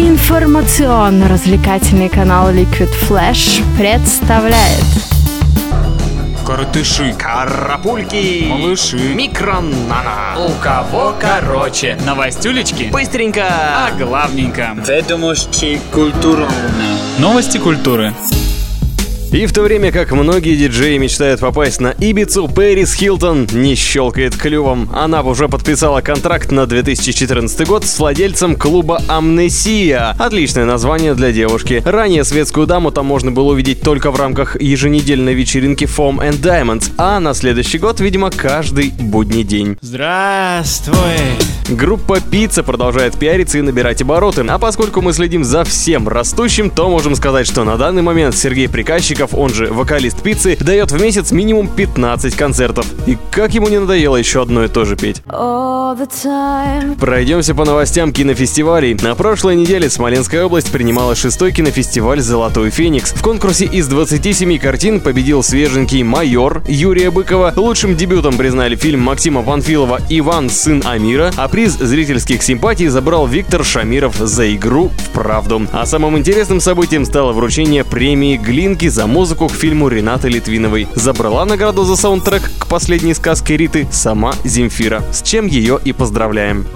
Информационно-развлекательный канал Liquid Flash представляет Коротыши, Карапульки, малыши, микронана. у кого короче. Новостюлечки Быстренько. о главненьком. Ведомости культурно. Новости культуры. И в то время как многие диджеи мечтают попасть на Ибицу, Пэрис Хилтон не щелкает клювом. Она уже подписала контракт на 2014 год с владельцем клуба «Амнесия». Отличное название для девушки. Ранее светскую даму там можно было увидеть только в рамках еженедельной вечеринки Foam and Diamonds, а на следующий год, видимо, каждый будний день. Здравствуй. Группа «Пицца» продолжает пиариться и набирать обороты. А поскольку мы следим за всем растущим, то можем сказать, что на данный момент Сергей Приказчиков, он же вокалист «Пиццы», дает в месяц минимум 15 концертов. И как ему не надоело еще одно и то же петь. Пройдемся по новостям кинофестивалей. На прошлой неделе Смоленская область принимала шестой кинофестиваль «Золотой Феникс». В конкурсе из 27 картин победил свеженький «Майор» Юрия Быкова. Лучшим дебютом признали фильм Максима Панфилова «Иван, сын Амира», а приз зрительских симпатий забрал Виктор Шамиров за игру в правду. А самым интересным событием стало вручение премии Глинки за музыку к фильму Ренаты Литвиновой. Забрала награду за саундтрек к последней сказке Риты сама Земфира, с чем ее и поздравляем.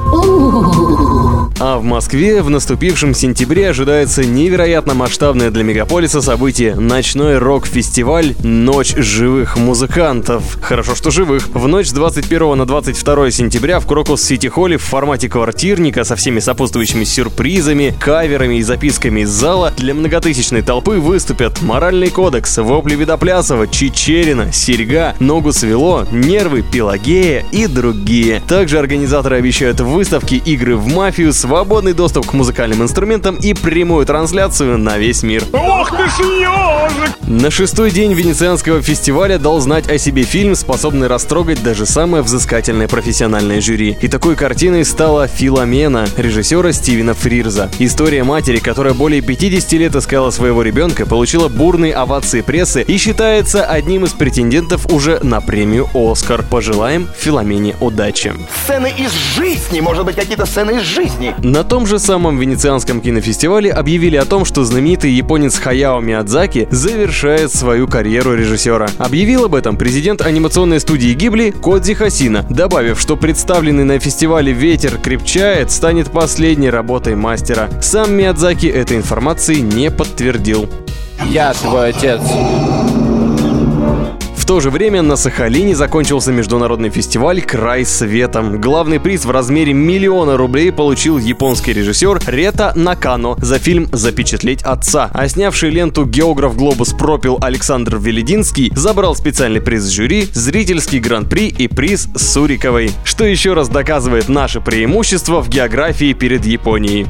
В Москве в наступившем сентябре ожидается невероятно масштабное для мегаполиса событие – ночной рок-фестиваль «Ночь живых музыкантов». Хорошо, что живых. В ночь с 21 на 22 сентября в Крокус Сити Холле в формате квартирника со всеми сопутствующими сюрпризами, каверами и записками из зала для многотысячной толпы выступят «Моральный кодекс», «Вопли Видоплясова», «Чечерина», «Серьга», «Ногу свело», «Нервы», «Пелагея» и другие. Также организаторы обещают выставки «Игры в мафию», свободный доступ к музыкальным инструментам и прямую трансляцию на весь мир. На шестой день венецианского фестиваля дал знать о себе фильм, способный растрогать даже самое взыскательное профессиональное жюри. И такой картиной стала «Филомена» режиссера Стивена Фрирза. История матери, которая более 50 лет искала своего ребенка, получила бурные овации прессы и считается одним из претендентов уже на премию «Оскар». Пожелаем Филомене удачи. Сцены из жизни, может быть, какие-то сцены из жизни. На том же самом венецианском кинофестивале объявили о том, что знаменитый японец Хаяо Миядзаки завершает свою карьеру режиссера. Объявил об этом президент анимационной студии Гибли Кодзи Хасина, добавив, что представленный на фестивале «Ветер крепчает» станет последней работой мастера. Сам Миядзаки этой информации не подтвердил. Я твой отец. В то же время на Сахалине закончился международный фестиваль «Край светом». Главный приз в размере миллиона рублей получил японский режиссер Рета Накано за фильм «Запечатлеть отца». А снявший ленту «Географ Глобус пропил» Александр Велединский забрал специальный приз жюри, зрительский гран-при и приз Суриковой. Что еще раз доказывает наше преимущество в географии перед Японией.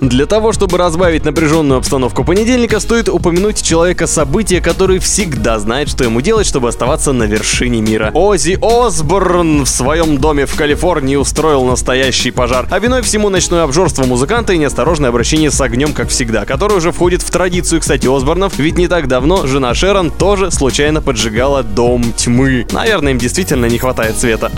Для того, чтобы разбавить напряженную обстановку понедельника, стоит упомянуть человека события, который всегда знает, что ему делать, чтобы оставаться на вершине мира. Ози Осборн в своем доме в Калифорнии устроил настоящий пожар. А виной всему ночное обжорство музыканта и неосторожное обращение с огнем, как всегда, которое уже входит в традицию, кстати, Осборнов, ведь не так давно жена Шерон тоже случайно поджигала дом тьмы. Наверное, им действительно не хватает света.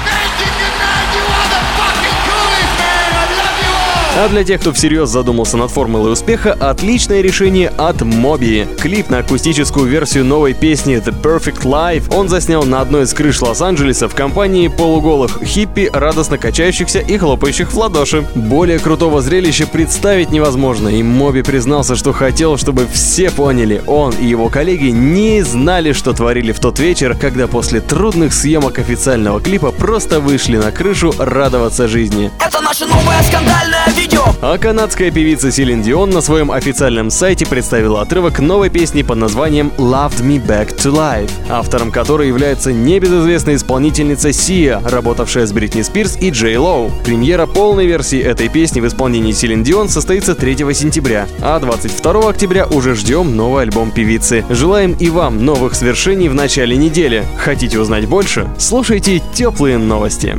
А для тех, кто всерьез задумался над формулой успеха, отличное решение от Моби. Клип на акустическую версию новой песни The Perfect Life он заснял на одной из крыш Лос-Анджелеса в компании полуголых хиппи, радостно качающихся и хлопающих в ладоши. Более крутого зрелища представить невозможно, и Моби признался, что хотел, чтобы все поняли, он и его коллеги не знали, что творили в тот вечер, когда после трудных съемок официального клипа просто вышли на крышу радоваться жизни. Это наше новое скандальное видео. А канадская певица Силин Дион на своем официальном сайте представила отрывок новой песни под названием Loved Me Back to Life, автором которой является небезызвестная исполнительница Сия, работавшая с Бритни Спирс и Джей Лоу. Премьера полной версии этой песни в исполнении Силин Дион состоится 3 сентября, а 22 октября уже ждем новый альбом певицы. Желаем и вам новых свершений в начале недели. Хотите узнать больше? Слушайте теплые новости.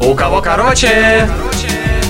У кого короче? Короче.